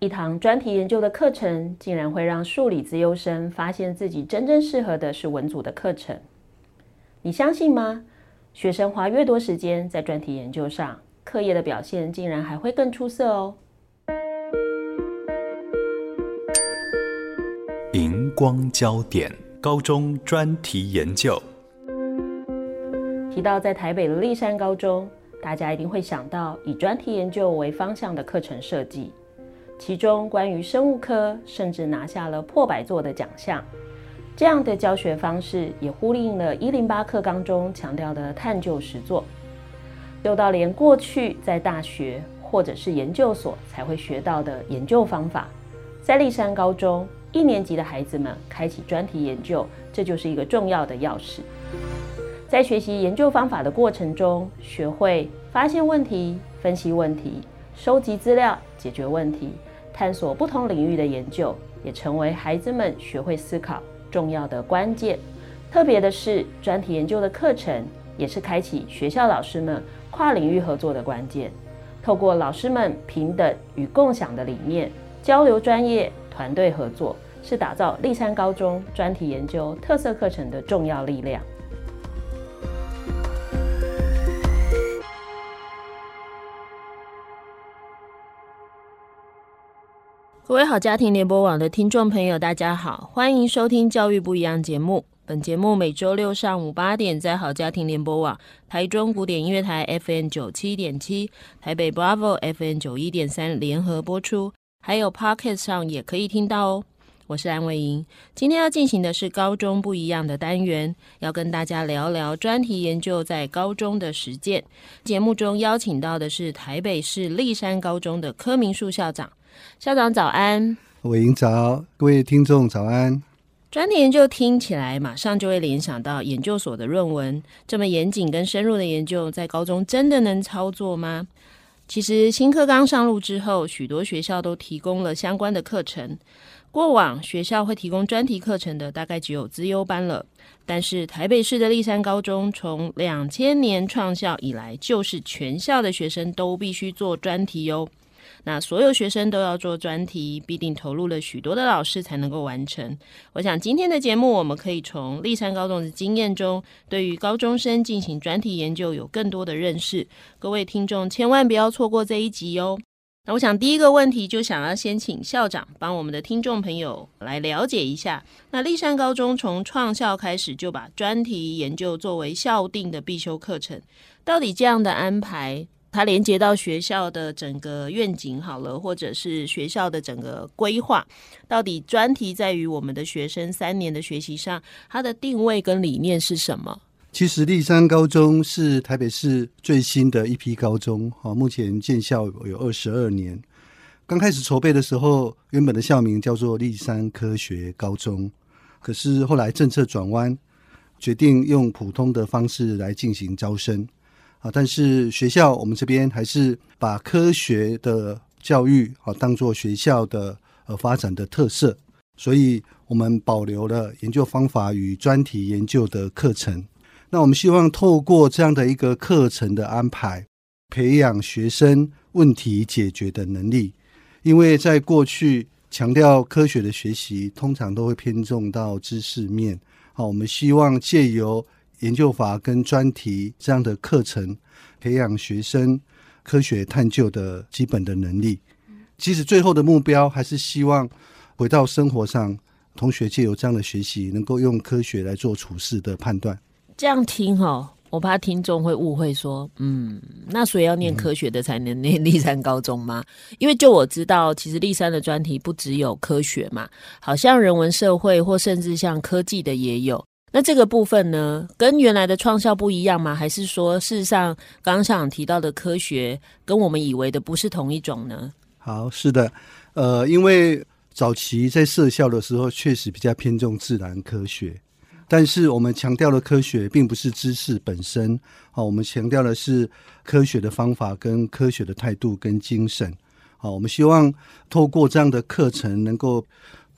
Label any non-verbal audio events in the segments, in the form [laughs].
一堂专题研究的课程，竟然会让数理资优生发现自己真正适合的是文组的课程。你相信吗？学生花越多时间在专题研究上，课业的表现竟然还会更出色哦。荧光焦点，高中专题研究。提到在台北的立山高中，大家一定会想到以专题研究为方向的课程设计。其中关于生物科，甚至拿下了破百座的奖项。这样的教学方式也呼应了一零八课纲中强调的探究实作。又到连过去在大学或者是研究所才会学到的研究方法，在立山高中一年级的孩子们开启专题研究，这就是一个重要的钥匙。在学习研究方法的过程中，学会发现问题、分析问题、收集资料、解决问题。探索不同领域的研究，也成为孩子们学会思考重要的关键。特别的是，专题研究的课程也是开启学校老师们跨领域合作的关键。透过老师们平等与共享的理念，交流专业、团队合作，是打造立山高中专题研究特色课程的重要力量。各位好家庭联播网的听众朋友，大家好，欢迎收听《教育不一样》节目。本节目每周六上午八点在好家庭联播网、台中古典音乐台 FM 九七点七、台北 Bravo FM 九一点三联合播出，还有 Podcast 上也可以听到哦。我是安伟莹，今天要进行的是高中不一样的单元，要跟大家聊聊专题研究在高中的实践。节目中邀请到的是台北市立山高中的柯明树校长。校长早安，伟莹早，各位听众早安。专题研究听起来马上就会联想到研究所的论文，这么严谨跟深入的研究，在高中真的能操作吗？其实新课纲上路之后，许多学校都提供了相关的课程。过往学校会提供专题课程的，大概只有资优班了。但是台北市的立山高中从两千年创校以来，就是全校的学生都必须做专题哟。那所有学生都要做专题，必定投入了许多的老师才能够完成。我想今天的节目，我们可以从立山高中的经验中，对于高中生进行专题研究有更多的认识。各位听众千万不要错过这一集哦。那我想第一个问题就想要先请校长帮我们的听众朋友来了解一下，那立山高中从创校开始就把专题研究作为校定的必修课程，到底这样的安排，它连接到学校的整个愿景好了，或者是学校的整个规划，到底专题在于我们的学生三年的学习上，它的定位跟理念是什么？其实立山高中是台北市最新的一批高中，哈，目前建校有二十二年。刚开始筹备的时候，原本的校名叫做立山科学高中，可是后来政策转弯，决定用普通的方式来进行招生。啊，但是学校我们这边还是把科学的教育啊当做学校的呃发展的特色，所以我们保留了研究方法与专题研究的课程。那我们希望透过这样的一个课程的安排，培养学生问题解决的能力，因为在过去强调科学的学习，通常都会偏重到知识面。好，我们希望借由研究法跟专题这样的课程，培养学生科学探究的基本的能力。其实最后的目标还是希望回到生活上，同学借由这样的学习，能够用科学来做处事的判断。这样听哦，我怕听众会误会说，嗯，那所以要念科学的才能念立山高中吗？因为就我知道，其实立山的专题不只有科学嘛，好像人文社会或甚至像科技的也有。那这个部分呢，跟原来的创校不一样吗？还是说，事实上刚刚校长提到的科学跟我们以为的不是同一种呢？好，是的，呃，因为早期在设校的时候，确实比较偏重自然科学，但是我们强调的科学，并不是知识本身，好，我们强调的是科学的方法跟科学的态度跟精神，好，我们希望透过这样的课程，能够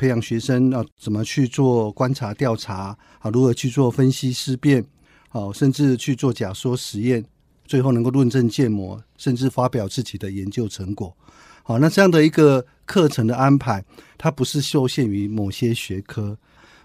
培养学生啊，怎么去做观察调查，啊，如何去做分析思辨，好，甚至去做假说实验，最后能够论证建模，甚至发表自己的研究成果。好，那这样的一个课程的安排，它不是受限于某些学科。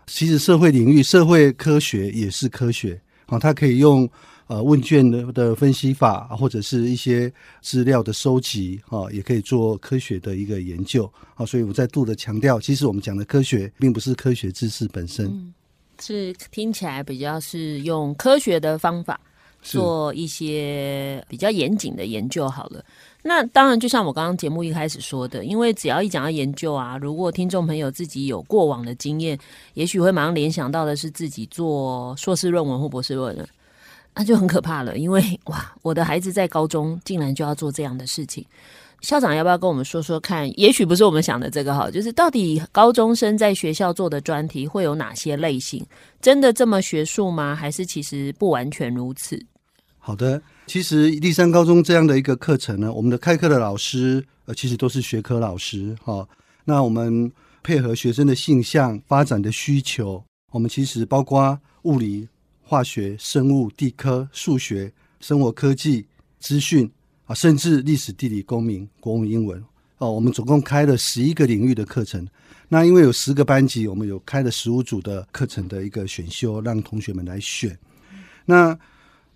其实社会领域，社会科学也是科学。好，它可以用呃问卷的的分析法，或者是一些资料的收集，啊，也可以做科学的一个研究。好，所以我再度的强调，其实我们讲的科学，并不是科学知识本身，嗯，是听起来比较是用科学的方法做一些比较严谨的研究。好了。那当然，就像我刚刚节目一开始说的，因为只要一讲到研究啊，如果听众朋友自己有过往的经验，也许会马上联想到的是自己做硕士论文或博士论文，那就很可怕了。因为哇，我的孩子在高中竟然就要做这样的事情，校长要不要跟我们说说看？也许不是我们想的这个哈，就是到底高中生在学校做的专题会有哪些类型？真的这么学术吗？还是其实不完全如此？好的。其实立山高中这样的一个课程呢，我们的开课的老师呃，其实都是学科老师哈、那我们配合学生的性向发展的需求，我们其实包括物理、化学、生物、地科、数学、生活科技、资讯啊，甚至历史、地理、公民、国文、英文哦。我们总共开了十一个领域的课程。那因为有十个班级，我们有开了十五组的课程的一个选修，让同学们来选。那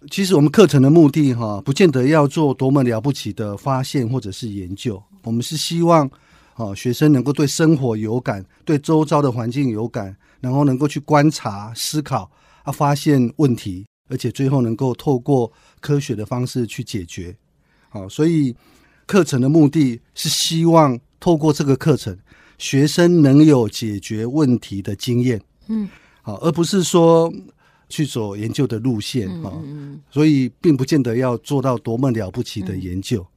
其实我们课程的目的，哈，不见得要做多么了不起的发现或者是研究。我们是希望，啊，学生能够对生活有感，对周遭的环境有感，然后能够去观察、思考，啊，发现问题，而且最后能够透过科学的方式去解决。好，所以课程的目的是希望透过这个课程，学生能有解决问题的经验。嗯，好，而不是说。去走研究的路线啊，嗯嗯，所以并不见得要做到多么了不起的研究。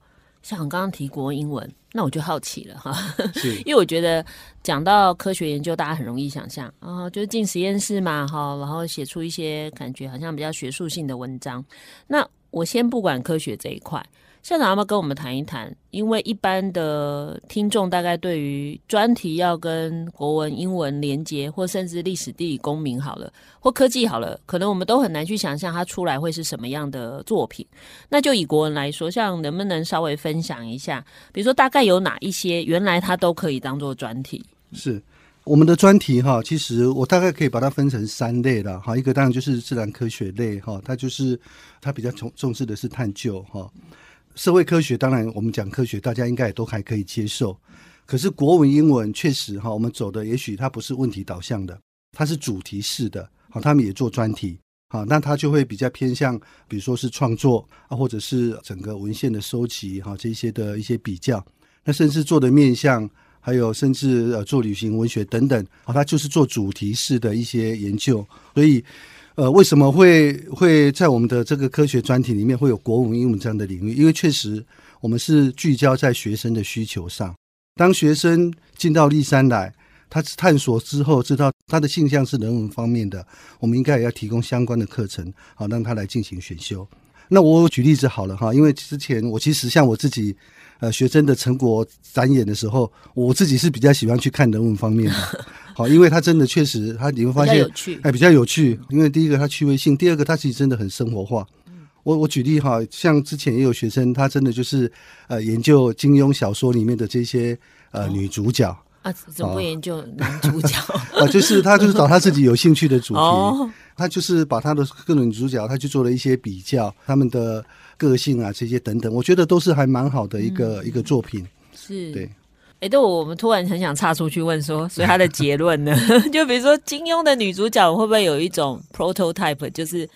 嗯、像我刚刚提国英文，那我就好奇了哈，是 [laughs] 因为我觉得讲到科学研究，大家很容易想象啊，就是进实验室嘛，哈，然后写出一些感觉好像比较学术性的文章。那我先不管科学这一块。校长要不要跟我们谈一谈？因为一般的听众大概对于专题要跟国文、英文连接，或甚至历史、地理、公民好了，或科技好了，可能我们都很难去想象它出来会是什么样的作品。那就以国文来说，像能不能稍微分享一下？比如说大概有哪一些原来它都可以当做专题？是我们的专题哈，其实我大概可以把它分成三类了哈。一个当然就是自然科学类哈，它就是它比较重重视的是探究哈。社会科学当然，我们讲科学，大家应该也都还可以接受。可是国文、英文确实哈，我们走的也许它不是问题导向的，它是主题式的。好，他们也做专题，好，那它就会比较偏向，比如说是创作啊，或者是整个文献的收集哈，这些的一些比较。那甚至做的面向，还有甚至呃做旅行文学等等，好，它就是做主题式的一些研究，所以。呃，为什么会会在我们的这个科学专题里面会有国文、英文这样的领域？因为确实我们是聚焦在学生的需求上。当学生进到立山来，他探索之后知道他的性向是人文方面的，我们应该也要提供相关的课程，好让他来进行选修。那我举例子好了哈，因为之前我其实像我自己。呃，学生的成果展演的时候，我自己是比较喜欢去看人文方面的，[laughs] 好，因为他真的确实，他你会发现，哎，比较有趣。因为第一个他趣味性，第二个他其实真的很生活化。我我举例哈，像之前也有学生，他真的就是呃研究金庸小说里面的这些呃女主角啊，怎么不研究男主角 [laughs] 啊？就是他就是找他自己有兴趣的主题，他就是把他的各种女主角，他去做了一些比较，他们的。个性啊，这些等等，我觉得都是还蛮好的一个、嗯、一个作品。是对，哎，对我们突然很想岔出去问说，所以他的结论呢？[laughs] 就比如说金庸的女主角会不会有一种 prototype，就是？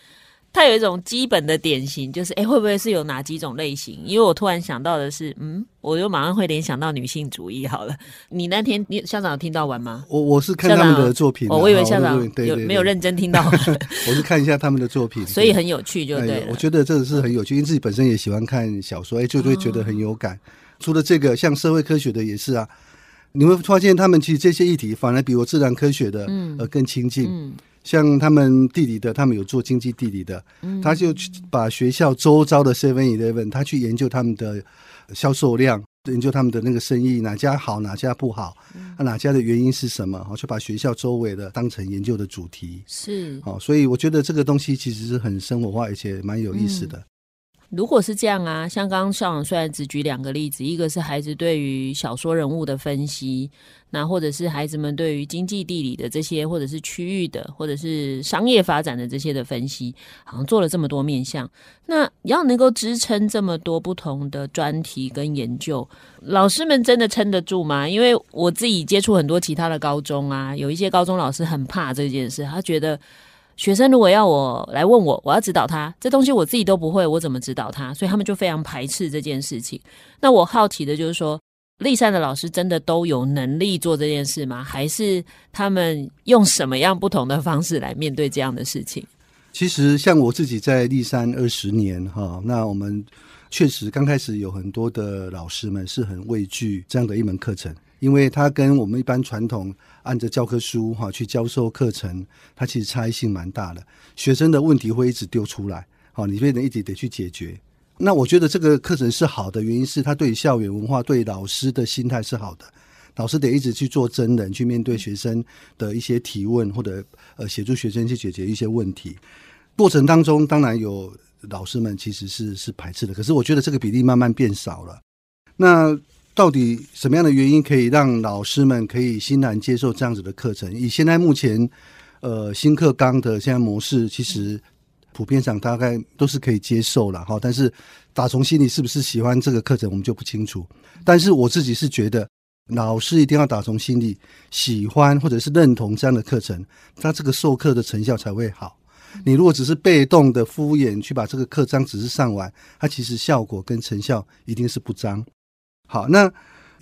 它有一种基本的典型，就是哎，会不会是有哪几种类型？因为我突然想到的是，嗯，我就马上会联想到女性主义。好了，你那天你校长有听到完吗？我我是看他们的作品，我以为校长有没有认真听到？[laughs] 我是看一下他们的作品，所以很有趣，就对，对。我觉得这个是很有趣，因为自己本身也喜欢看小说，哎，就会觉得很有感。除了这个，像社会科学的也是啊。你会发现他们其实这些议题反而比我自然科学的呃更亲近。像他们地理的，他们有做经济地理的，嗯、他就把学校周遭的 Seven Eleven，他去研究他们的销售量，研究他们的那个生意哪家好哪家不好，嗯、哪家的原因是什么，就把学校周围的当成研究的主题。是，好，所以我觉得这个东西其实是很生活化，而且蛮有意思的。嗯如果是这样啊，像刚刚校长虽然只举两个例子，一个是孩子对于小说人物的分析，那或者是孩子们对于经济地理的这些，或者是区域的，或者是商业发展的这些的分析，好像做了这么多面向。那要能够支撑这么多不同的专题跟研究，老师们真的撑得住吗？因为我自己接触很多其他的高中啊，有一些高中老师很怕这件事，他觉得。学生如果要我来问我，我要指导他，这东西我自己都不会，我怎么指导他？所以他们就非常排斥这件事情。那我好奇的就是说，丽山的老师真的都有能力做这件事吗？还是他们用什么样不同的方式来面对这样的事情？其实像我自己在丽山二十年哈，那我们确实刚开始有很多的老师们是很畏惧这样的一门课程。因为它跟我们一般传统按着教科书哈去教授课程，它其实差异性蛮大的。学生的问题会一直丢出来，好，你变成一直得去解决。那我觉得这个课程是好的，原因是它对校园文化、对老师的心态是好的。老师得一直去做真人，去面对学生的一些提问，或者呃协助学生去解决一些问题。过程当中，当然有老师们其实是是排斥的，可是我觉得这个比例慢慢变少了。那到底什么样的原因可以让老师们可以欣然接受这样子的课程？以现在目前，呃，新课纲的现在模式，其实普遍上大概都是可以接受了哈。但是打从心里是不是喜欢这个课程，我们就不清楚。但是我自己是觉得，老师一定要打从心里喜欢或者是认同这样的课程，他这个授课的成效才会好。你如果只是被动的敷衍去把这个课章只是上完，它其实效果跟成效一定是不彰。好，那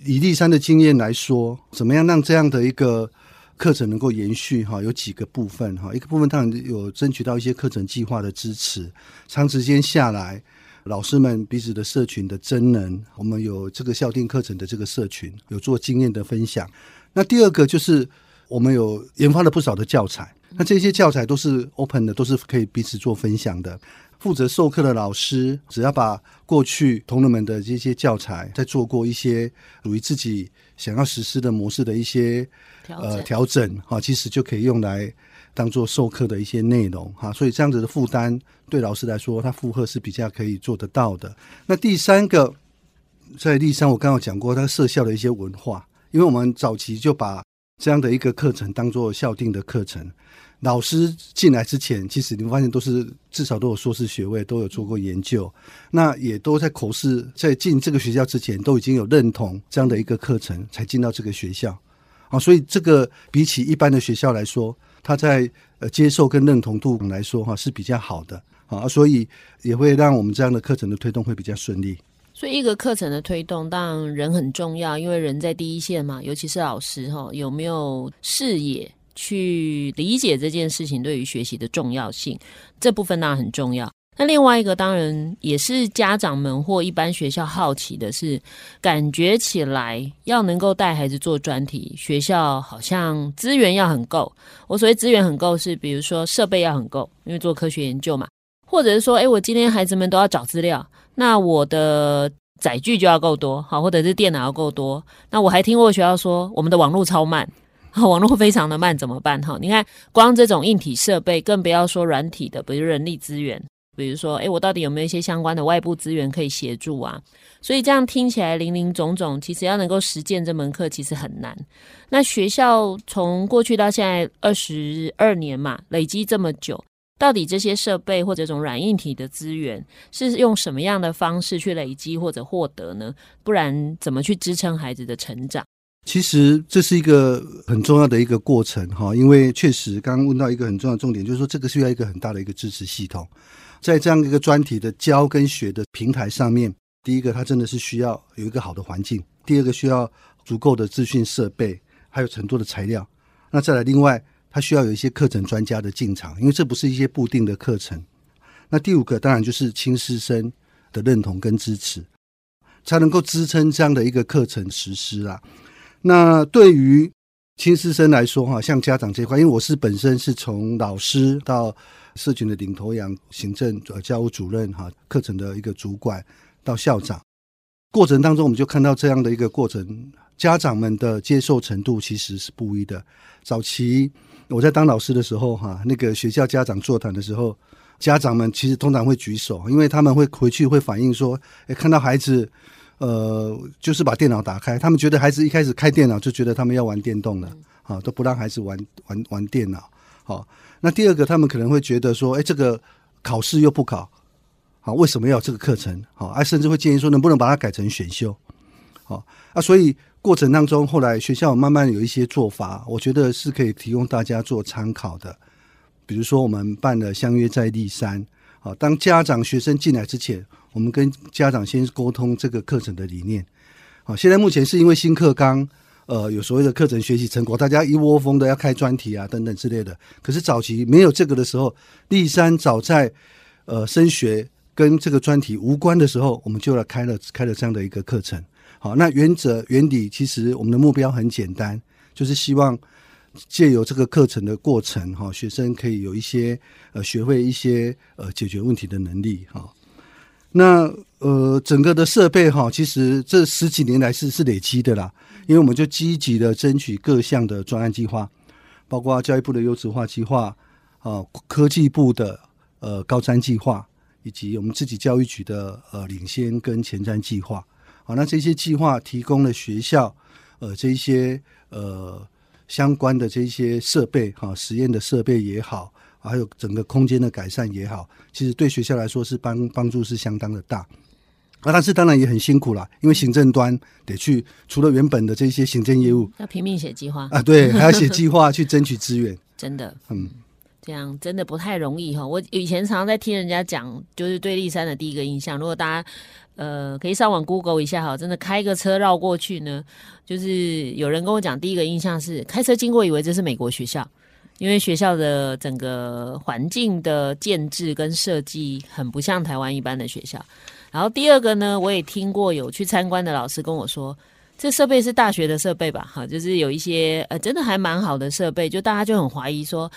以丽山的经验来说，怎么样让这样的一个课程能够延续？哈，有几个部分哈。一个部分当然有争取到一些课程计划的支持，长时间下来，老师们彼此的社群的真人，我们有这个校定课程的这个社群，有做经验的分享。那第二个就是我们有研发了不少的教材，那这些教材都是 open 的，都是可以彼此做分享的。负责授课的老师，只要把过去同仁们的这些教材，再做过一些属于自己想要实施的模式的一些调整呃调整哈，其实就可以用来当做授课的一些内容哈。所以这样子的负担对老师来说，他负荷是比较可以做得到的。那第三个，在丽山我刚刚讲过，他设校的一些文化，因为我们早期就把这样的一个课程当做校定的课程。老师进来之前，其实你们发现都是至少都有硕士学位，都有做过研究，那也都在口试，在进这个学校之前都已经有认同这样的一个课程，才进到这个学校啊。所以这个比起一般的学校来说，他在呃接受跟认同度来说哈是比较好的啊，所以也会让我们这样的课程的推动会比较顺利。所以一个课程的推动，当然人很重要，因为人在第一线嘛，尤其是老师哈，有没有视野？去理解这件事情对于学习的重要性，这部分当然很重要。那另外一个当然也是家长们或一般学校好奇的是，感觉起来要能够带孩子做专题，学校好像资源要很够。我所谓资源很够是，比如说设备要很够，因为做科学研究嘛，或者是说，诶，我今天孩子们都要找资料，那我的载具就要够多，好，或者是电脑要够多。那我还听过学校说，我们的网络超慢。[laughs] 网络非常的慢，怎么办？哈，你看，光这种硬体设备，更不要说软体的，比如人力资源，比如说，诶，我到底有没有一些相关的外部资源可以协助啊？所以这样听起来林林总总，其实要能够实践这门课，其实很难。那学校从过去到现在二十二年嘛，累积这么久，到底这些设备或者这种软硬体的资源，是用什么样的方式去累积或者获得呢？不然怎么去支撑孩子的成长？其实这是一个很重要的一个过程哈，因为确实刚刚问到一个很重要的重点，就是说这个需要一个很大的一个支持系统，在这样一个专题的教跟学的平台上面，第一个它真的是需要有一个好的环境，第二个需要足够的资讯设备，还有很多的材料，那再来另外它需要有一些课程专家的进场，因为这不是一些固定的课程。那第五个当然就是亲师生的认同跟支持，才能够支撑这样的一个课程实施啊。那对于亲师生来说，哈，像家长这块，因为我是本身是从老师到社群的领头羊、行政呃教务主任哈，课程的一个主管到校长，过程当中我们就看到这样的一个过程，家长们的接受程度其实是不一的。早期我在当老师的时候，哈，那个学校家长座谈的时候，家长们其实通常会举手，因为他们会回去会反映说，诶，看到孩子。呃，就是把电脑打开，他们觉得孩子一开始开电脑就觉得他们要玩电动了，啊，都不让孩子玩玩玩电脑。好，那第二个，他们可能会觉得说，哎，这个考试又不考，好，为什么要这个课程？好，啊，甚至会建议说，能不能把它改成选修？好，啊，所以过程当中，后来学校慢慢有一些做法，我觉得是可以提供大家做参考的。比如说，我们办了相约在立山，好，当家长学生进来之前。我们跟家长先沟通这个课程的理念，好，现在目前是因为新课纲，呃，有所谓的课程学习成果，大家一窝蜂的要开专题啊，等等之类的。可是早期没有这个的时候，立山早在呃升学跟这个专题无关的时候，我们就来开了开了这样的一个课程。好，那原则原理其实我们的目标很简单，就是希望借由这个课程的过程，哈，学生可以有一些呃学会一些呃解决问题的能力，哈。那呃，整个的设备哈，其实这十几年来是是累积的啦，因为我们就积极的争取各项的专案计划，包括教育部的优质化计划啊，科技部的呃高瞻计划，以及我们自己教育局的呃领先跟前瞻计划。好，那这些计划提供了学校呃这一些呃相关的这些设备哈，实验的设备也好。还有整个空间的改善也好，其实对学校来说是帮帮助是相当的大，啊，但是当然也很辛苦啦，因为行政端得去除了原本的这些行政业务，要拼命写计划啊，对，[laughs] 还要写计划去争取资源，真的，嗯，这样真的不太容易哈。我以前常常在听人家讲，就是对立山的第一个印象，如果大家呃可以上网 Google 一下哈，真的开个车绕过去呢，就是有人跟我讲，第一个印象是开车经过以为这是美国学校。因为学校的整个环境的建制跟设计很不像台湾一般的学校，然后第二个呢，我也听过有去参观的老师跟我说，这设备是大学的设备吧？哈，就是有一些呃，真的还蛮好的设备，就大家就很怀疑说，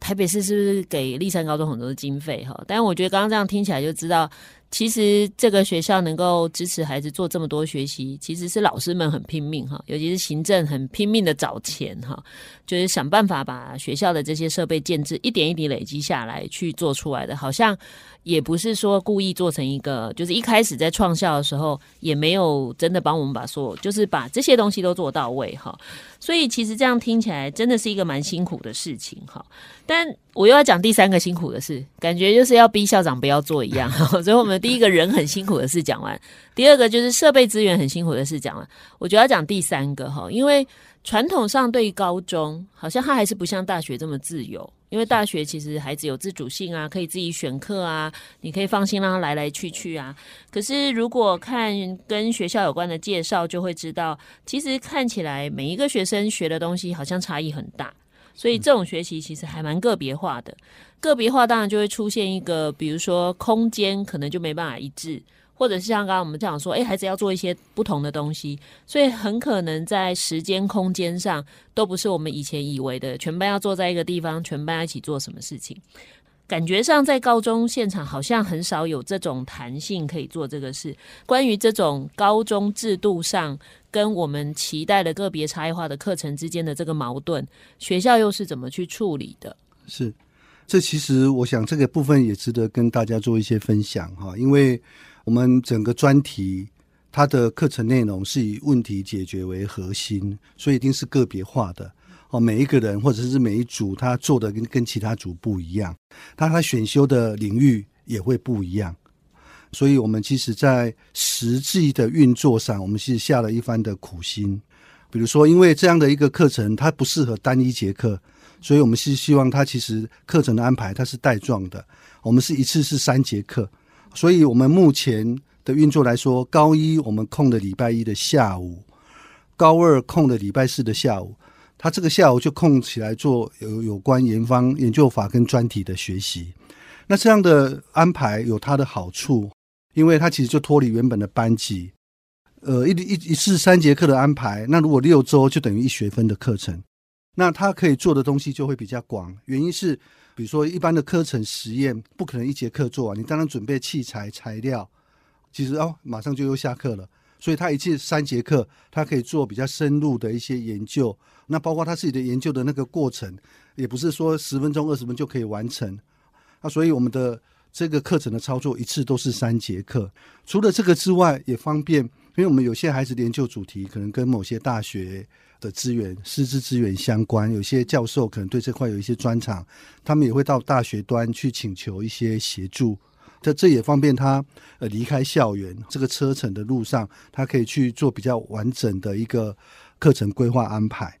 台北市是不是给立山高中很多的经费？哈，但我觉得刚刚这样听起来就知道。其实这个学校能够支持孩子做这么多学习，其实是老师们很拼命哈，尤其是行政很拼命的找钱哈，就是想办法把学校的这些设备建制一点一滴累积下来去做出来的，好像也不是说故意做成一个，就是一开始在创校的时候也没有真的帮我们把所有，就是把这些东西都做到位哈。所以其实这样听起来真的是一个蛮辛苦的事情哈。但我又要讲第三个辛苦的事，感觉就是要逼校长不要做一样。[laughs] 所以我们第一个人很辛苦的事讲完，第二个就是设备资源很辛苦的事讲完，我觉得要讲第三个哈，因为传统上对于高中好像它还是不像大学这么自由。因为大学其实孩子有自主性啊，可以自己选课啊，你可以放心让他来来去去啊。可是如果看跟学校有关的介绍，就会知道，其实看起来每一个学生学的东西好像差异很大，所以这种学习其实还蛮个别化的。个别化当然就会出现一个，比如说空间可能就没办法一致。或者是像刚刚我们这样说，诶，孩子要做一些不同的东西，所以很可能在时间空间上都不是我们以前以为的，全班要坐在一个地方，全班一起做什么事情。感觉上在高中现场好像很少有这种弹性可以做这个事。关于这种高中制度上跟我们期待的个别差异化的课程之间的这个矛盾，学校又是怎么去处理的？是，这其实我想这个部分也值得跟大家做一些分享哈，因为。我们整个专题，它的课程内容是以问题解决为核心，所以一定是个别化的哦。每一个人或者是每一组，他做的跟跟其他组不一样，他他选修的领域也会不一样。所以，我们其实在实际的运作上，我们是下了一番的苦心。比如说，因为这样的一个课程，它不适合单一节课，所以我们是希望它其实课程的安排它是带状的。我们是一次是三节课。所以，我们目前的运作来说，高一我们空的礼拜一的下午，高二空的礼拜四的下午，他这个下午就空起来做有有关研方研究法跟专题的学习。那这样的安排有它的好处，因为它其实就脱离原本的班级，呃一一一次三节课的安排，那如果六周就等于一学分的课程，那他可以做的东西就会比较广。原因是，比如说一般的课程实验不可能一节课做完，你当然准备器材材料，其实哦马上就又下课了。所以他一次三节课，他可以做比较深入的一些研究。那包括他自己的研究的那个过程，也不是说十分钟、二十分钟就可以完成。那所以我们的这个课程的操作一次都是三节课。除了这个之外，也方便，因为我们有些孩子的研究主题可能跟某些大学的资源、师资资源相关，有些教授可能对这块有一些专长，他们也会到大学端去请求一些协助。这这也方便他呃离开校园这个车程的路上，他可以去做比较完整的一个课程规划安排。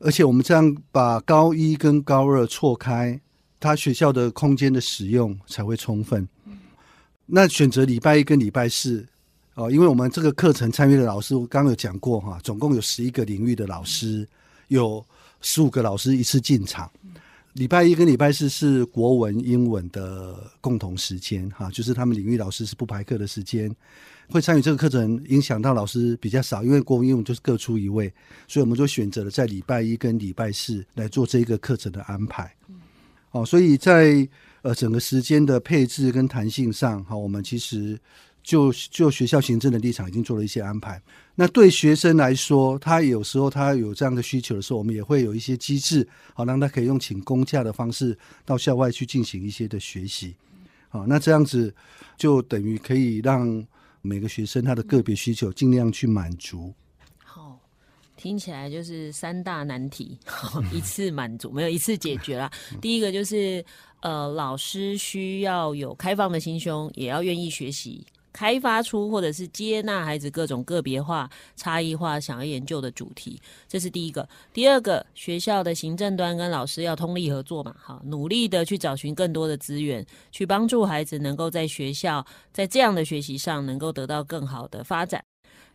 而且我们这样把高一跟高二错开，他学校的空间的使用才会充分。那选择礼拜一跟礼拜四哦，因为我们这个课程参与的老师，我刚有讲过哈，总共有十一个领域的老师，有十五个老师一次进场。礼拜一跟礼拜四是国文、英文的共同时间，哈，就是他们领域老师是不排课的时间，会参与这个课程，影响到老师比较少，因为国文、英文就是各出一位，所以我们就选择了在礼拜一跟礼拜四来做这个课程的安排。哦，所以在呃整个时间的配置跟弹性上，哈，我们其实。就就学校行政的立场已经做了一些安排。那对学生来说，他有时候他有这样的需求的时候，我们也会有一些机制，好让他可以用请公假的方式到校外去进行一些的学习。好，那这样子就等于可以让每个学生他的个别需求尽量去满足。好，听起来就是三大难题，[laughs] 一次满足没有一次解决了。第一个就是呃，老师需要有开放的心胸，也要愿意学习。开发出或者是接纳孩子各种个别化、差异化想要研究的主题，这是第一个。第二个，学校的行政端跟老师要通力合作嘛，哈，努力的去找寻更多的资源，去帮助孩子能够在学校在这样的学习上能够得到更好的发展。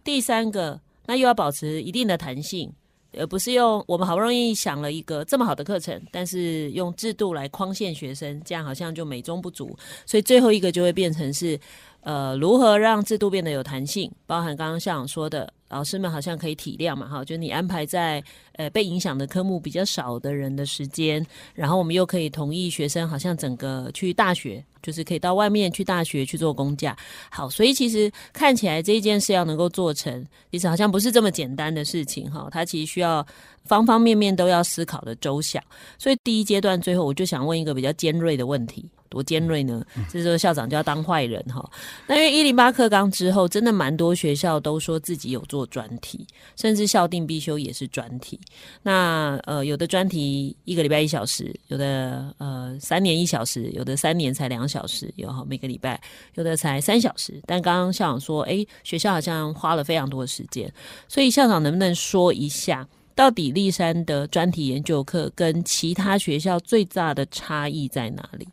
第三个，那又要保持一定的弹性，而不是用我们好不容易想了一个这么好的课程，但是用制度来框限学生，这样好像就美中不足。所以最后一个就会变成是。呃，如何让制度变得有弹性？包含刚刚校长说的，老师们好像可以体谅嘛，哈，就你安排在呃被影响的科目比较少的人的时间，然后我们又可以同意学生好像整个去大学，就是可以到外面去大学去做公假。好，所以其实看起来这一件事要能够做成，其实好像不是这么简单的事情，哈，它其实需要方方面面都要思考的周详。所以第一阶段最后，我就想问一个比较尖锐的问题。多尖锐呢？这时候校长就要当坏人哈。那因为一零八课纲之后，真的蛮多学校都说自己有做专题，甚至校定必修也是专题。那呃，有的专题一个礼拜一小时，有的呃三年一小时，有的三年才两小时，有哈每个礼拜有的才三小时。但刚刚校长说，哎，学校好像花了非常多的时间，所以校长能不能说一下，到底立山的专题研究课跟其他学校最大的差异在哪里？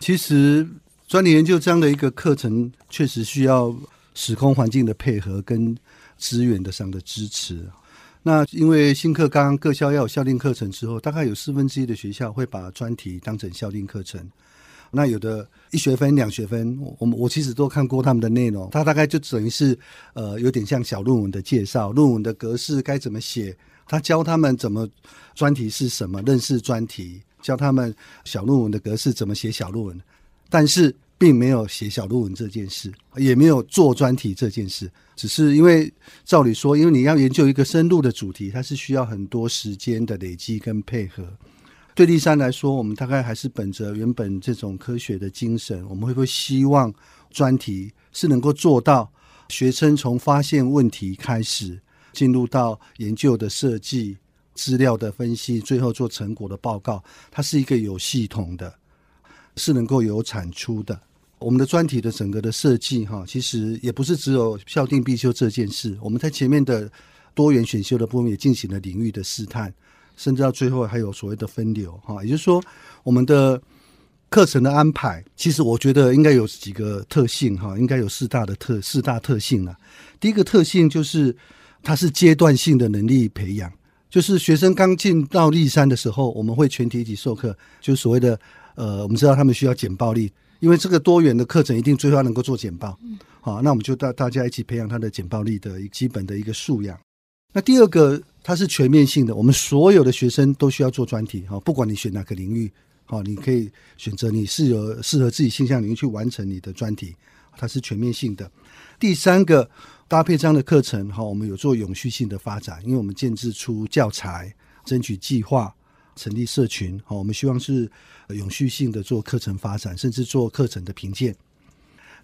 其实，专题研究这样的一个课程，确实需要时空环境的配合跟资源的上的支持。那因为新课纲各校要有校定课程之后，大概有四分之一的学校会把专题当成校定课程。那有的一学分、两学分，我我其实都看过他们的内容，它大概就等于是呃有点像小论文的介绍，论文的格式该怎么写，他教他们怎么专题是什么，认识专题。教他们小论文的格式怎么写小论文，但是并没有写小论文这件事，也没有做专题这件事，只是因为照理说，因为你要研究一个深入的主题，它是需要很多时间的累积跟配合。对丽山来说，我们大概还是本着原本这种科学的精神，我们会不会希望专题是能够做到学生从发现问题开始，进入到研究的设计。资料的分析，最后做成果的报告，它是一个有系统的，是能够有产出的。我们的专题的整个的设计，哈，其实也不是只有校定必修这件事。我们在前面的多元选修的部分也进行了领域的试探，甚至到最后还有所谓的分流，哈，也就是说，我们的课程的安排，其实我觉得应该有几个特性，哈，应该有四大的特四大特性啊。第一个特性就是它是阶段性的能力培养。就是学生刚进到立山的时候，我们会全体一起授课，就是所谓的呃，我们知道他们需要简报力，因为这个多元的课程一定最后要能够做简报。好，那我们就大大家一起培养他的简报力的一基本的一个素养。那第二个，它是全面性的，我们所有的学生都需要做专题。哈，不管你选哪个领域，好，你可以选择你适合适合自己倾向领域去完成你的专题，它是全面性的。第三个，搭配这样的课程，哈，我们有做永续性的发展，因为我们建制出教材、争取计划、成立社群，好，我们希望是永续性的做课程发展，甚至做课程的评鉴。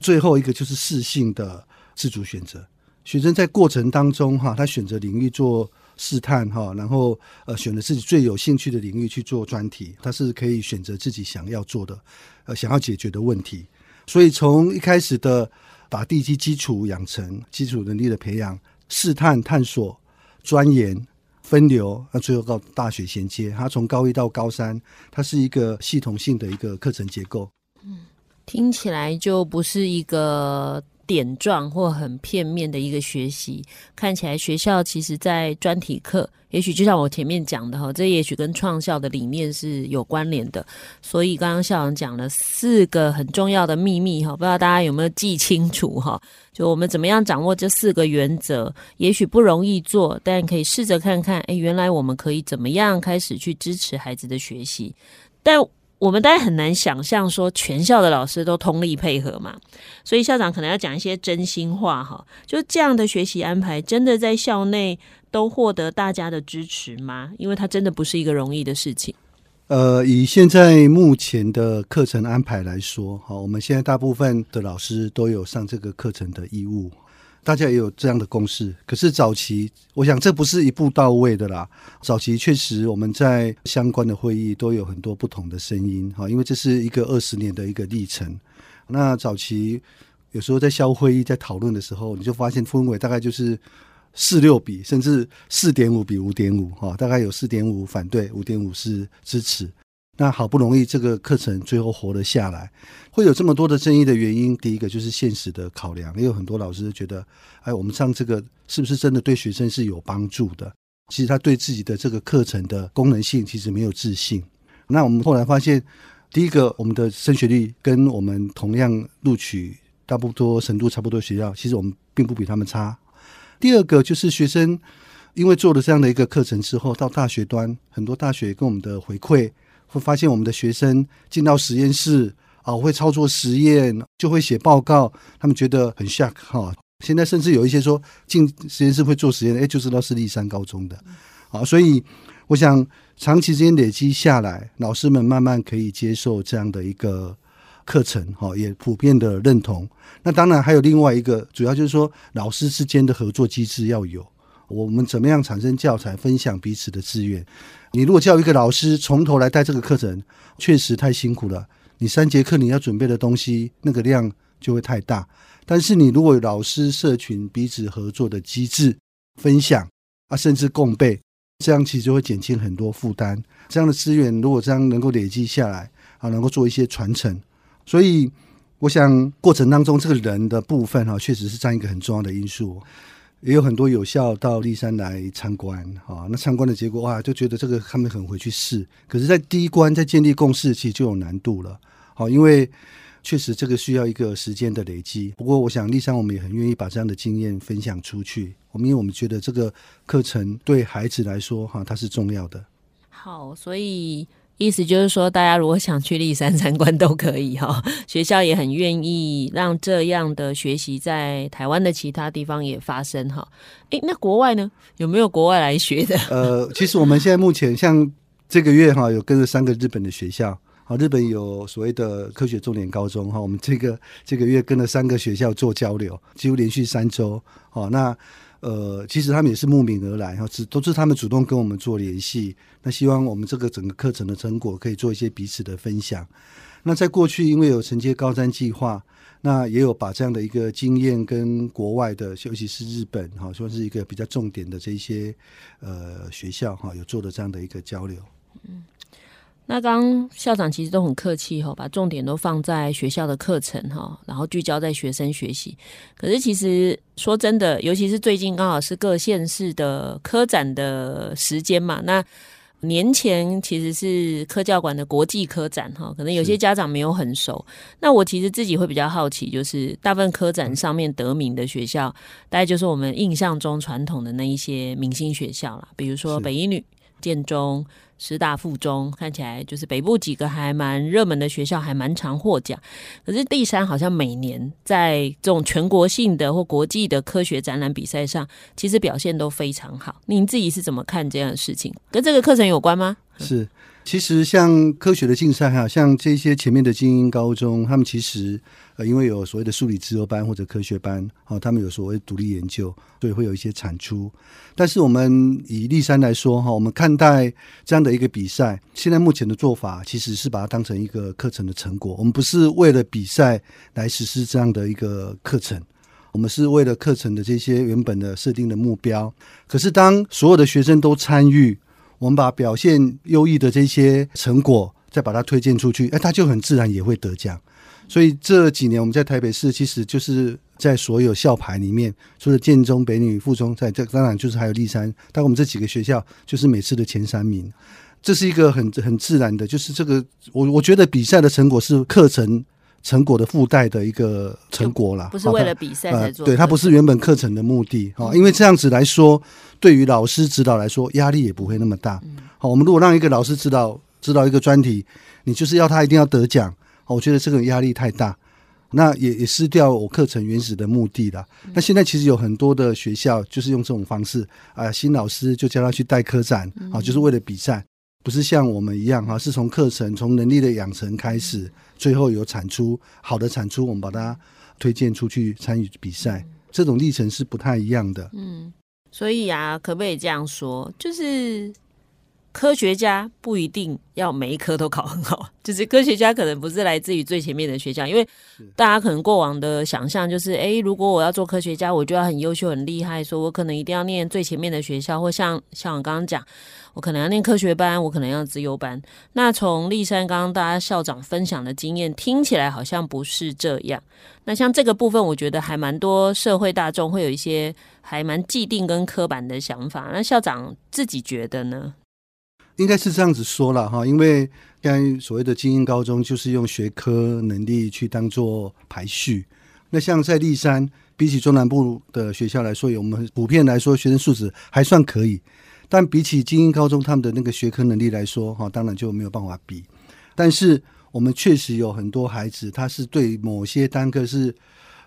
最后一个就是适性的自主选择，学生在过程当中哈，他选择领域做试探哈，然后呃选择自己最有兴趣的领域去做专题，他是可以选择自己想要做的，呃想要解决的问题。所以从一开始的把地基基础养成、基础能力的培养、试探探索、钻研、分流，那最后到大学衔接，他从高一到高三，它是一个系统性的一个课程结构。嗯。听起来就不是一个点状或很片面的一个学习，看起来学校其实在专题课，也许就像我前面讲的哈，这也许跟创校的理念是有关联的。所以刚刚校长讲了四个很重要的秘密哈，不知道大家有没有记清楚哈？就我们怎么样掌握这四个原则，也许不容易做，但可以试着看看，哎，原来我们可以怎么样开始去支持孩子的学习，但。我们大家很难想象说全校的老师都通力配合嘛，所以校长可能要讲一些真心话哈。就这样的学习安排，真的在校内都获得大家的支持吗？因为它真的不是一个容易的事情。呃，以现在目前的课程安排来说，哈，我们现在大部分的老师都有上这个课程的义务。大家也有这样的共识，可是早期，我想这不是一步到位的啦。早期确实我们在相关的会议都有很多不同的声音，哈，因为这是一个二十年的一个历程。那早期有时候在校会议在讨论的时候，你就发现氛围大概就是四六比，甚至四点五比五点五，哈，大概有四点五反对，五点五是支持。那好不容易这个课程最后活了下来，会有这么多的争议的原因，第一个就是现实的考量，也有很多老师觉得，哎，我们上这个是不是真的对学生是有帮助的？其实他对自己的这个课程的功能性其实没有自信。那我们后来发现，第一个，我们的升学率跟我们同样录取大不多程度差不多学校，其实我们并不比他们差。第二个就是学生因为做了这样的一个课程之后，到大学端，很多大学跟我们的回馈。会发现我们的学生进到实验室啊，会操作实验，就会写报告，他们觉得很 shock 哈。现在甚至有一些说进实验室会做实验，哎，就知道是立山高中的啊。所以我想长期之间累积下来，老师们慢慢可以接受这样的一个课程哈，也普遍的认同。那当然还有另外一个，主要就是说老师之间的合作机制要有。我们怎么样产生教材，分享彼此的资源？你如果叫一个老师从头来带这个课程，确实太辛苦了。你三节课你要准备的东西，那个量就会太大。但是你如果有老师社群彼此合作的机制，分享啊，甚至共备，这样其实就会减轻很多负担。这样的资源如果这样能够累积下来啊，能够做一些传承。所以我想过程当中这个人的部分哈，确实是占一个很重要的因素。也有很多有效到丽山来参观，啊，那参观的结果哇，就觉得这个他们很回去试，可是，在第一关在建立共识，其实就有难度了，好，因为确实这个需要一个时间的累积。不过，我想丽山我们也很愿意把这样的经验分享出去，我们因为我们觉得这个课程对孩子来说，哈，它是重要的。好，所以。意思就是说，大家如果想去立山参观都可以哈，[laughs] 学校也很愿意让这样的学习在台湾的其他地方也发生哈。诶，那国外呢？有没有国外来学的？呃，其实我们现在目前像这个月哈，有跟着三个日本的学校，好，日本有所谓的科学重点高中哈，我们这个这个月跟了三个学校做交流，几乎连续三周，好那。呃，其实他们也是慕名而来，哈，是都是他们主动跟我们做联系。那希望我们这个整个课程的成果可以做一些彼此的分享。那在过去，因为有承接高瞻计划，那也有把这样的一个经验跟国外的，尤其是日本，哈，算是一个比较重点的这些呃学校，哈，有做的这样的一个交流。嗯。那刚刚校长其实都很客气哈，把重点都放在学校的课程哈，然后聚焦在学生学习。可是其实说真的，尤其是最近刚好是各县市的科展的时间嘛，那年前其实是科教馆的国际科展哈，可能有些家长没有很熟。那我其实自己会比较好奇，就是大部分科展上面得名的学校，大概就是我们印象中传统的那一些明星学校啦，比如说北一女、建中。师大附中看起来就是北部几个还蛮热门的学校，还蛮常获奖。可是第三好像每年在这种全国性的或国际的科学展览比赛上，其实表现都非常好。您自己是怎么看这样的事情？跟这个课程有关吗？是。其实像科学的竞赛，哈，像这些前面的精英高中，他们其实呃，因为有所谓的数理资优班或者科学班，哦，他们有所谓独立研究，所以会有一些产出。但是我们以丽山来说，哈，我们看待这样的一个比赛，现在目前的做法其实是把它当成一个课程的成果。我们不是为了比赛来实施这样的一个课程，我们是为了课程的这些原本的设定的目标。可是当所有的学生都参与。我们把表现优异的这些成果，再把它推荐出去，哎，他就很自然也会得奖。所以这几年我们在台北市，其实就是在所有校牌里面，除了建中、北女、附中，在这当然就是还有立山，但我们这几个学校就是每次的前三名。这是一个很很自然的，就是这个我我觉得比赛的成果是课程。成果的附带的一个成果啦，不是为了比赛才做，呃。对，它不是原本课程的目的。好，因为这样子来说，对于老师指导来说，压力也不会那么大。好，我们如果让一个老师指导指导一个专题，你就是要他一定要得奖，我觉得这个压力太大，那也也失掉我课程原始的目的了。那现在其实有很多的学校就是用这种方式啊，新老师就叫他去带科展，啊，就是为了比赛。不是像我们一样哈，是从课程、从能力的养成开始，最后有产出好的产出，我们把它推荐出去参与比赛，这种历程是不太一样的。嗯，所以啊，可不可以这样说？就是。科学家不一定要每一科都考很好，[laughs] 就是科学家可能不是来自于最前面的学校，因为大家可能过往的想象就是，诶，如果我要做科学家，我就要很优秀、很厉害，说我可能一定要念最前面的学校，或像像我刚刚讲，我可能要念科学班，我可能要资优班。那从立山刚刚大家校长分享的经验听起来好像不是这样。那像这个部分，我觉得还蛮多社会大众会有一些还蛮既定跟刻板的想法。那校长自己觉得呢？应该是这样子说了哈，因为刚才所谓的精英高中就是用学科能力去当做排序。那像在丽山，比起中南部的学校来说，我们普遍来说学生素质还算可以，但比起精英高中他们的那个学科能力来说，哈，当然就没有办法比。但是我们确实有很多孩子，他是对某些单科是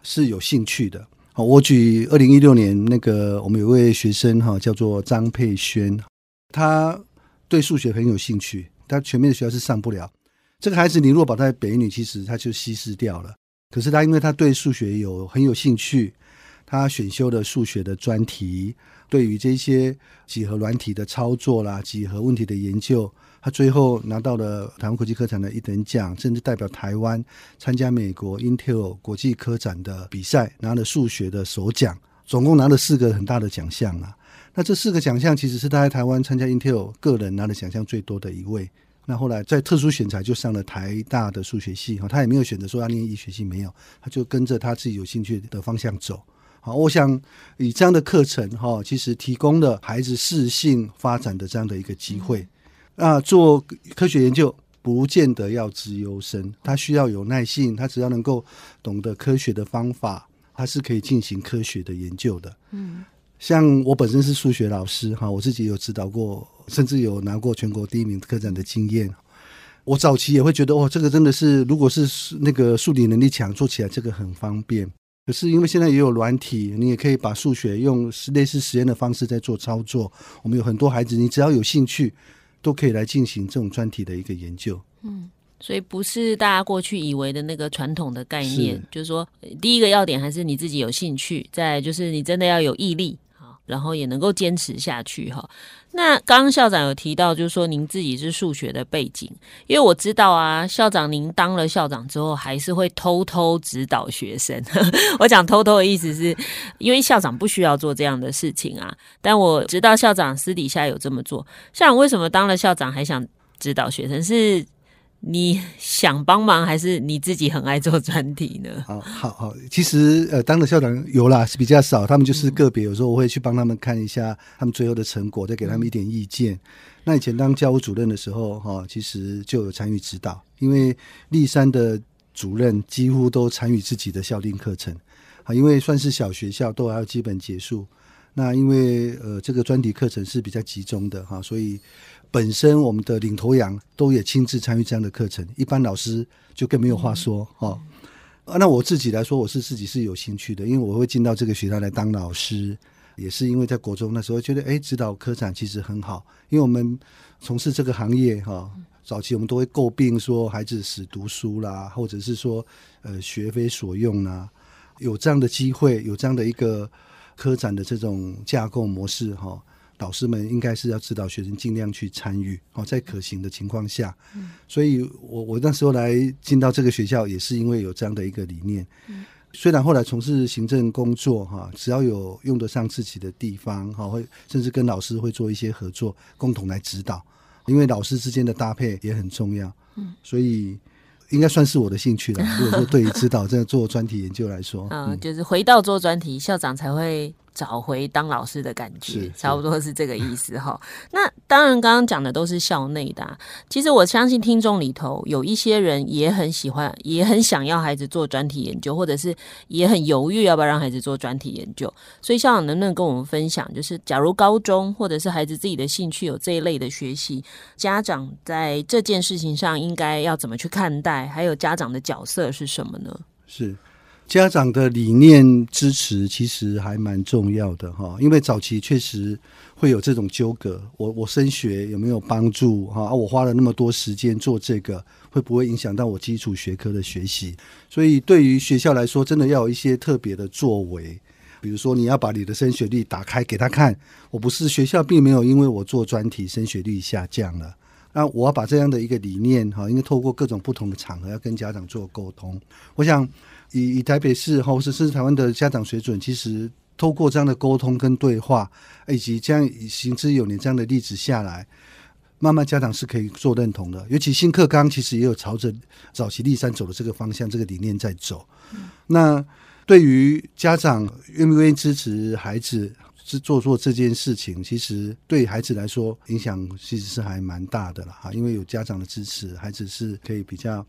是有兴趣的。我举二零一六年那个我们有位学生哈，叫做张佩轩，他。对数学很有兴趣，他全面的学校是上不了。这个孩子，你如果把他在北女，其实他就稀释掉了。可是他因为他对数学有很有兴趣，他选修了数学的专题，对于这些几何软体的操作啦、几何问题的研究，他最后拿到了台湾国际科展的一等奖，甚至代表台湾参加美国 Intel 国际科展的比赛，拿了数学的首奖，总共拿了四个很大的奖项啊。那这四个奖项其实是他在台湾参加 Intel 个人拿的奖项最多的一位。那后来在特殊选材就上了台大的数学系哈，他也没有选择说要念医学系，没有，他就跟着他自己有兴趣的方向走。好，我想以这样的课程哈，其实提供了孩子适性发展的这样的一个机会。那做科学研究不见得要资优生，他需要有耐性，他只要能够懂得科学的方法，他是可以进行科学的研究的。嗯。像我本身是数学老师哈，我自己有指导过，甚至有拿过全国第一名科展的经验。我早期也会觉得，哦，这个真的是，如果是那个数理能力强，做起来这个很方便。可是因为现在也有软体，你也可以把数学用类似实验的方式在做操作。我们有很多孩子，你只要有兴趣，都可以来进行这种专题的一个研究。嗯，所以不是大家过去以为的那个传统的概念，是就是说，第一个要点还是你自己有兴趣，再就是你真的要有毅力。然后也能够坚持下去哈。那刚刚校长有提到，就是说您自己是数学的背景，因为我知道啊，校长您当了校长之后，还是会偷偷指导学生。[laughs] 我讲偷偷的意思是，因为校长不需要做这样的事情啊，但我知道校长私底下有这么做。校长为什么当了校长还想指导学生？是你想帮忙，还是你自己很爱做专题呢？好好好，其实呃，当了校长有啦，是比较少。他们就是个别，有时候我会去帮他们看一下他们最后的成果，再给他们一点意见。那以前当教务主任的时候，哈，其实就有参与指导，因为立山的主任几乎都参与自己的校定课程，啊，因为算是小学校，都还要基本结束。那因为呃，这个专题课程是比较集中的哈，所以。本身我们的领头羊都也亲自参与这样的课程，一般老师就更没有话说哈、嗯。那我自己来说，我是自己是有兴趣的，因为我会进到这个学校来当老师，也是因为在国中那时候觉得，哎，指导科长其实很好，因为我们从事这个行业哈，早期我们都会诟病说孩子死读书啦，或者是说呃学非所用啦，有这样的机会，有这样的一个科展的这种架构模式哈。导师们应该是要指导学生尽量去参与，哦，在可行的情况下，嗯、所以我我那时候来进到这个学校，也是因为有这样的一个理念。嗯、虽然后来从事行政工作，哈，只要有用得上自己的地方，哈，会甚至跟老师会做一些合作，共同来指导，因为老师之间的搭配也很重要。嗯，所以应该算是我的兴趣了。如果说对于指导这样做专题研究来说，[laughs] 嗯，就是回到做专题，校长才会。找回当老师的感觉，差不多是这个意思哈。[laughs] 那当然，刚刚讲的都是校内的啊。其实我相信听众里头有一些人也很喜欢，也很想要孩子做专题研究，或者是也很犹豫要不要让孩子做专题研究。所以校长能不能跟我们分享，就是假如高中或者是孩子自己的兴趣有这一类的学习，家长在这件事情上应该要怎么去看待？还有家长的角色是什么呢？是。家长的理念支持其实还蛮重要的哈，因为早期确实会有这种纠葛，我我升学有没有帮助哈？我花了那么多时间做这个，会不会影响到我基础学科的学习？所以对于学校来说，真的要有一些特别的作为，比如说你要把你的升学率打开给他看，我不是学校并没有因为我做专题升学率下降了，那我要把这样的一个理念哈，应该透过各种不同的场合要跟家长做沟通，我想。以以台北市或是甚至台湾的家长水准，其实透过这样的沟通跟对话，以及这样行之有年这样的例子下来，慢慢家长是可以做认同的。尤其新课纲其实也有朝着早期立山走的这个方向、这个理念在走。嗯、那对于家长愿不愿意支持孩子是做做这件事情，其实对孩子来说影响其实是还蛮大的了哈。因为有家长的支持，孩子是可以比较。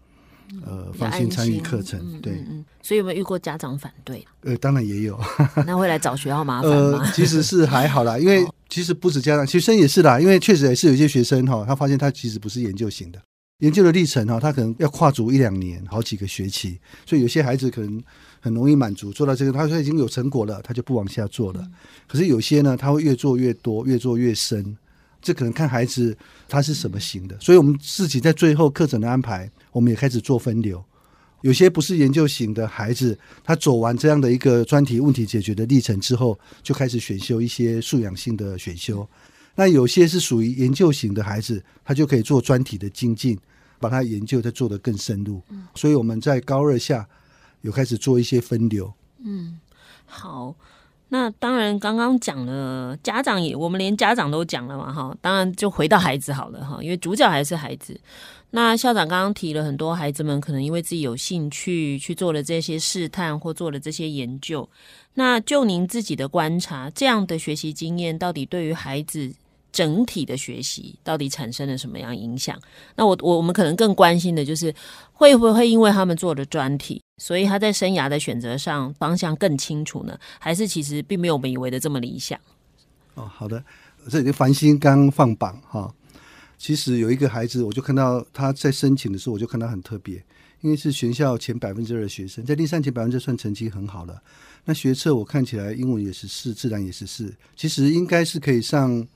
呃，放心参与课程，嗯、对嗯，嗯，所以有没有遇过家长反对？呃，当然也有 [laughs] [laughs] 那会来找学校麻烦吗？呃，其实是还好啦，因为其实不止家长，学生也是啦，因为确实也是有一些学生哈，他发现他其实不是研究型的，研究的历程哈，他可能要跨足一两年，好几个学期，所以有些孩子可能很容易满足，做到这个，他说已经有成果了，他就不往下做了。嗯、可是有些呢，他会越做越多，越做越深。这可能看孩子他是什么型的，所以我们自己在最后课程的安排，我们也开始做分流。有些不是研究型的孩子，他走完这样的一个专题问题解决的历程之后，就开始选修一些素养性的选修。那有些是属于研究型的孩子，他就可以做专题的精进，把他研究再做得更深入。所以我们在高二下有开始做一些分流。嗯，好。那当然，刚刚讲了家长也，我们连家长都讲了嘛，哈。当然就回到孩子好了，哈，因为主角还是孩子。那校长刚刚提了很多孩子们可能因为自己有兴趣去做了这些试探或做了这些研究。那就您自己的观察，这样的学习经验到底对于孩子整体的学习到底产生了什么样影响？那我我我们可能更关心的就是会不会因为他们做的专题，所以他在生涯的选择上方向更清楚呢？还是其实并没有我们以为的这么理想？哦，好的，这里繁星刚放榜哈，其实有一个孩子，我就看到他在申请的时候，我就看到很特别，因为是全校前百分之二的学生，在第三前百分之算成绩很好了。那学测我看起来英文也是四，自然也是四，其实应该是可以上。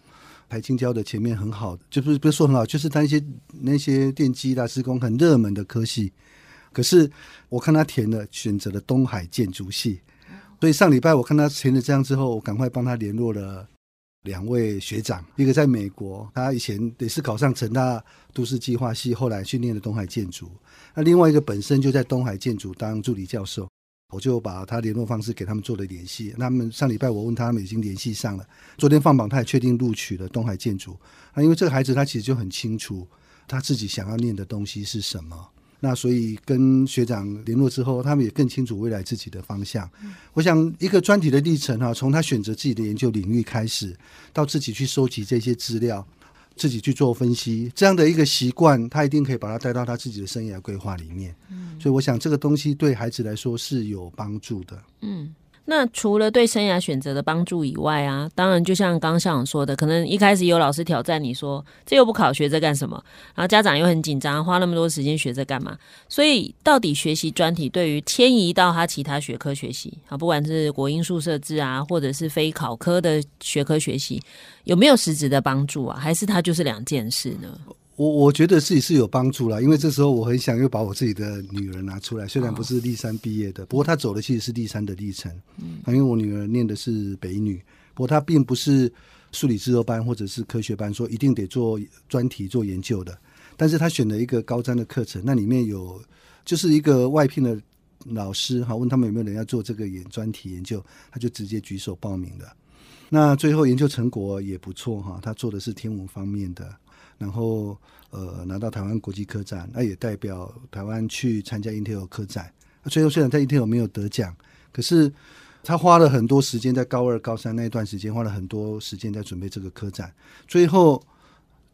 排青椒的前面很好的，就不是不是说很好，就是他一些那些电机啦、施工很热门的科系。可是我看他填了，选择了东海建筑系。所以上礼拜我看他填了这样之后，我赶快帮他联络了两位学长，一个在美国，他以前也是考上成大都市计划系，后来训练的东海建筑。那另外一个本身就在东海建筑当助理教授。我就把他联络方式给他们做了联系。那他们上礼拜我问他们已经联系上了。昨天放榜，他也确定录取了东海建筑。那因为这个孩子他其实就很清楚，他自己想要念的东西是什么。那所以跟学长联络之后，他们也更清楚未来自己的方向。嗯、我想一个专题的历程哈，从他选择自己的研究领域开始，到自己去收集这些资料，自己去做分析，这样的一个习惯，他一定可以把它带到他自己的生涯规划里面。嗯，所以我想这个东西对孩子来说是有帮助的。嗯。那除了对生涯选择的帮助以外啊，当然就像刚刚校长说的，可能一开始有老师挑战你说，这又不考，学这干什么？然后家长又很紧张，花那么多时间学这干嘛？所以到底学习专题对于迁移到他其他学科学习啊，不管是国英数设置啊，或者是非考科的学科学习，有没有实质的帮助啊？还是它就是两件事呢？我我觉得自己是有帮助啦，因为这时候我很想又把我自己的女儿拿出来，虽然不是立三毕业的，不过她走的其实是立三的历程。嗯，因为我女儿念的是北女，不过她并不是数理制作班或者是科学班，说一定得做专题做研究的。但是她选了一个高专的课程，那里面有就是一个外聘的老师哈，问他们有没有人要做这个研专题研究，他就直接举手报名的。那最后研究成果也不错哈，他做的是天文方面的。然后，呃，拿到台湾国际科展，那也代表台湾去参加 Intel 科展。最后虽然在 Intel 没有得奖，可是他花了很多时间在高二、高三那一段时间，花了很多时间在准备这个科展。最后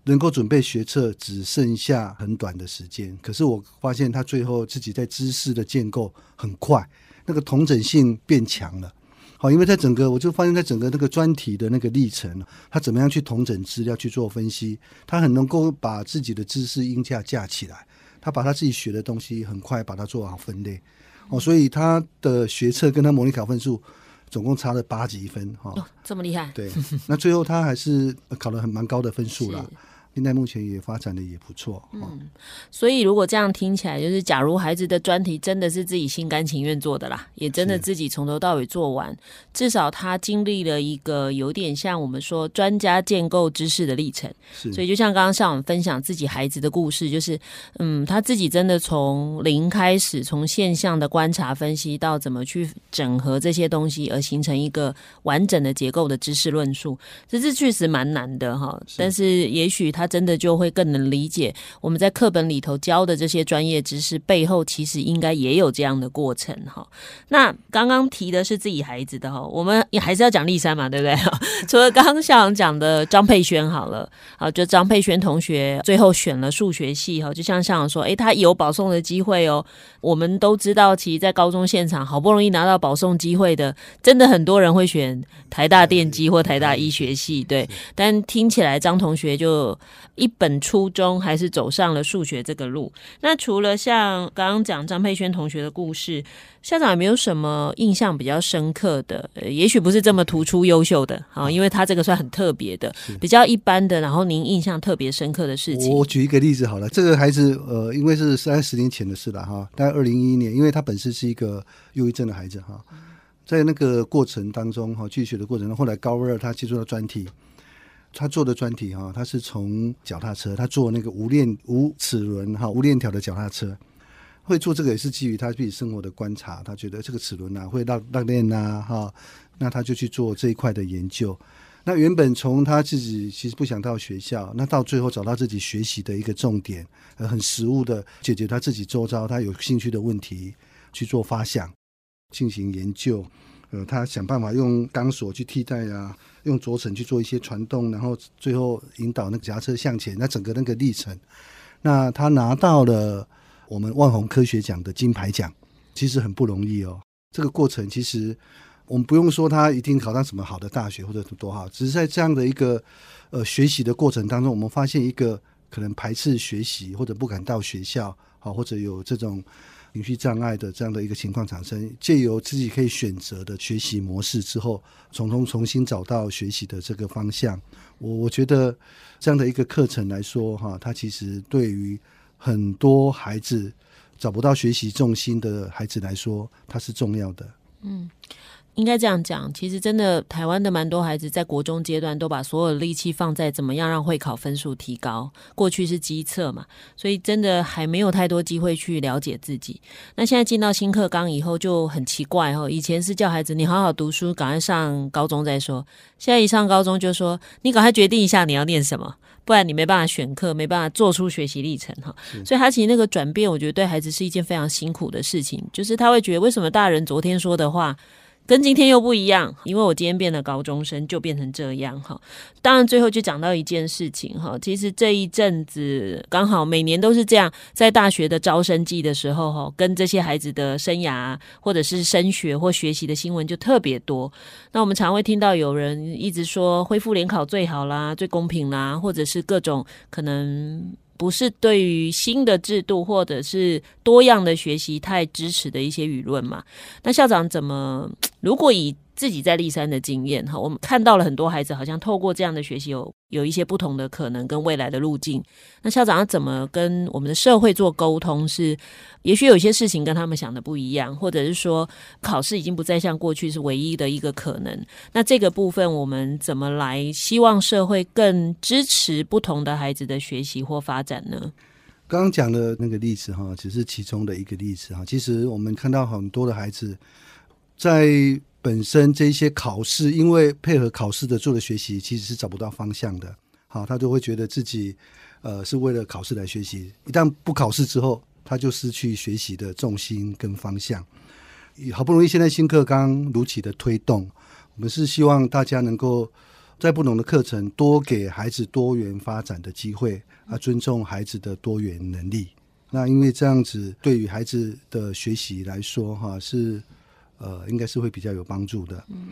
能够准备学测，只剩下很短的时间。可是我发现他最后自己在知识的建构很快，那个同整性变强了。好，因为在整个，我就发现，在整个那个专题的那个历程，他怎么样去统整资料去做分析，他很能够把自己的知识音架架起来，他把他自己学的东西很快把它做好分类，哦，所以他的学测跟他模拟考分数总共差了八级分，哈、哦，这么厉害，对，那最后他还是考了很蛮高的分数了。现在目前也发展的也不错，嗯，所以如果这样听起来，就是假如孩子的专题真的是自己心甘情愿做的啦，也真的自己从头到尾做完，至少他经历了一个有点像我们说专家建构知识的历程。是，所以就像刚刚向我们分享自己孩子的故事，就是嗯，他自己真的从零开始，从现象的观察分析到怎么去整合这些东西，而形成一个完整的结构的知识论述，这是确实蛮难的哈。但是也许他。他真的就会更能理解我们在课本里头教的这些专业知识背后，其实应该也有这样的过程哈。那刚刚提的是自己孩子的哈，我们也 [laughs] 还是要讲立三嘛，对不对？[laughs] 除了刚刚校长讲的张佩轩好了，好，就张佩轩同学最后选了数学系哈，就像校长说，诶，他有保送的机会哦。我们都知道，其实，在高中现场好不容易拿到保送机会的，真的很多人会选台大电机或台大医学系，对。但听起来张同学就。一本初中还是走上了数学这个路。那除了像刚刚讲张佩轩同学的故事，校长有没有什么印象比较深刻的？呃，也许不是这么突出优秀的啊，因为他这个算很特别的，比较一般的。然后您印象特别深刻的事情，我举一个例子好了。这个孩子呃，因为是三十年前的事了哈，大概二零一一年，因为他本身是一个忧郁症的孩子哈，在那个过程当中哈，继续学的过程中，后来高二他接触到专题。他做的专题哈，他是从脚踏车，他做那个无链无齿轮哈无链条的脚踏车，会做这个也是基于他自己生活的观察，他觉得这个齿轮呐会让让链呐哈，那他就去做这一块的研究。那原本从他自己其实不想到学校，那到最后找到自己学习的一个重点，呃，很实务的解决他自己周遭他有兴趣的问题去做发想进行研究，呃，他想办法用钢索去替代啊。用轴承去做一些传动，然后最后引导那个夹车向前。那整个那个历程，那他拿到了我们万宏科学奖的金牌奖，其实很不容易哦。这个过程其实我们不用说他一定考上什么好的大学或者多好，只是在这样的一个呃学习的过程当中，我们发现一个可能排斥学习或者不敢到学校，好或者有这种。情绪障碍的这样的一个情况产生，借由自己可以选择的学习模式之后，从中重新找到学习的这个方向。我我觉得这样的一个课程来说，哈，它其实对于很多孩子找不到学习重心的孩子来说，它是重要的。嗯。应该这样讲，其实真的台湾的蛮多孩子在国中阶段都把所有的力气放在怎么样让会考分数提高。过去是机测嘛，所以真的还没有太多机会去了解自己。那现在进到新课纲以后就很奇怪哦，以前是叫孩子你好好读书，赶快上高中再说。现在一上高中就说你赶快决定一下你要念什么。不然你没办法选课，没办法做出学习历程哈。所以他其实那个转变，我觉得对孩子是一件非常辛苦的事情，就是他会觉得为什么大人昨天说的话。跟今天又不一样，因为我今天变得高中生，就变成这样哈。当然，最后就讲到一件事情哈，其实这一阵子刚好每年都是这样，在大学的招生季的时候哈，跟这些孩子的生涯或者是升学或学习的新闻就特别多。那我们常会听到有人一直说恢复联考最好啦，最公平啦，或者是各种可能。不是对于新的制度或者是多样的学习太支持的一些舆论嘛？那校长怎么？如果以自己在立山的经验哈，我们看到了很多孩子好像透过这样的学习有有一些不同的可能跟未来的路径。那校长要怎么跟我们的社会做沟通？是也许有些事情跟他们想的不一样，或者是说考试已经不再像过去是唯一的一个可能。那这个部分我们怎么来希望社会更支持不同的孩子的学习或发展呢？刚刚讲的那个例子哈，只是其中的一个例子哈。其实我们看到很多的孩子在。本身这些考试，因为配合考试的做的学习，其实是找不到方向的。好，他就会觉得自己呃是为了考试来学习，一旦不考试之后，他就失去学习的重心跟方向。好不容易现在新课纲如期的推动，我们是希望大家能够在不同的课程多给孩子多元发展的机会，啊，尊重孩子的多元能力。那因为这样子对于孩子的学习来说，哈是。呃，应该是会比较有帮助的。嗯。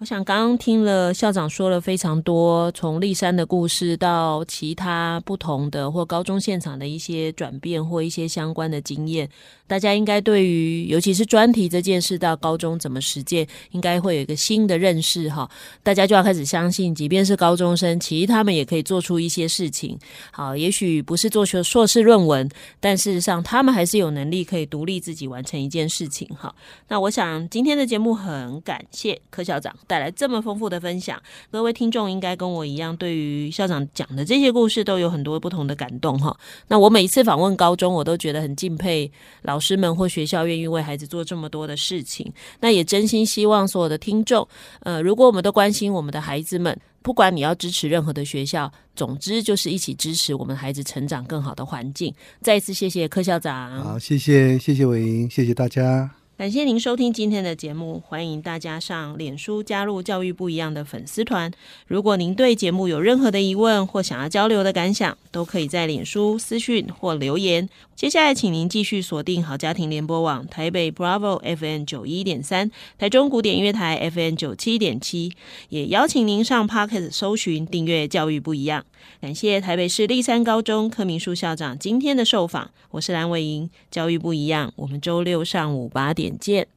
我想刚刚听了校长说了非常多，从丽山的故事到其他不同的或高中现场的一些转变或一些相关的经验，大家应该对于尤其是专题这件事到高中怎么实践，应该会有一个新的认识哈。大家就要开始相信，即便是高中生，其实他们也可以做出一些事情。好，也许不是做学硕士论文，但事实上他们还是有能力可以独立自己完成一件事情。哈，那我想今天的节目很感谢柯校长。带来这么丰富的分享，各位听众应该跟我一样，对于校长讲的这些故事都有很多不同的感动哈。那我每一次访问高中，我都觉得很敬佩老师们或学校愿意为孩子做这么多的事情。那也真心希望所有的听众，呃，如果我们都关心我们的孩子们，不管你要支持任何的学校，总之就是一起支持我们孩子成长更好的环境。再一次谢谢柯校长，好，谢谢谢谢伟莹，谢谢大家。感谢您收听今天的节目，欢迎大家上脸书加入“教育不一样”的粉丝团。如果您对节目有任何的疑问或想要交流的感想，都可以在脸书私讯或留言。接下来，请您继续锁定好家庭联播网台北 Bravo FM 九一点三、台中古典音乐台 FM 九七点七，也邀请您上 Pocket 搜寻订阅“教育不一样”。感谢台北市立三高中柯明书校长今天的受访，我是蓝伟莹，教育不一样，我们周六上午八点见。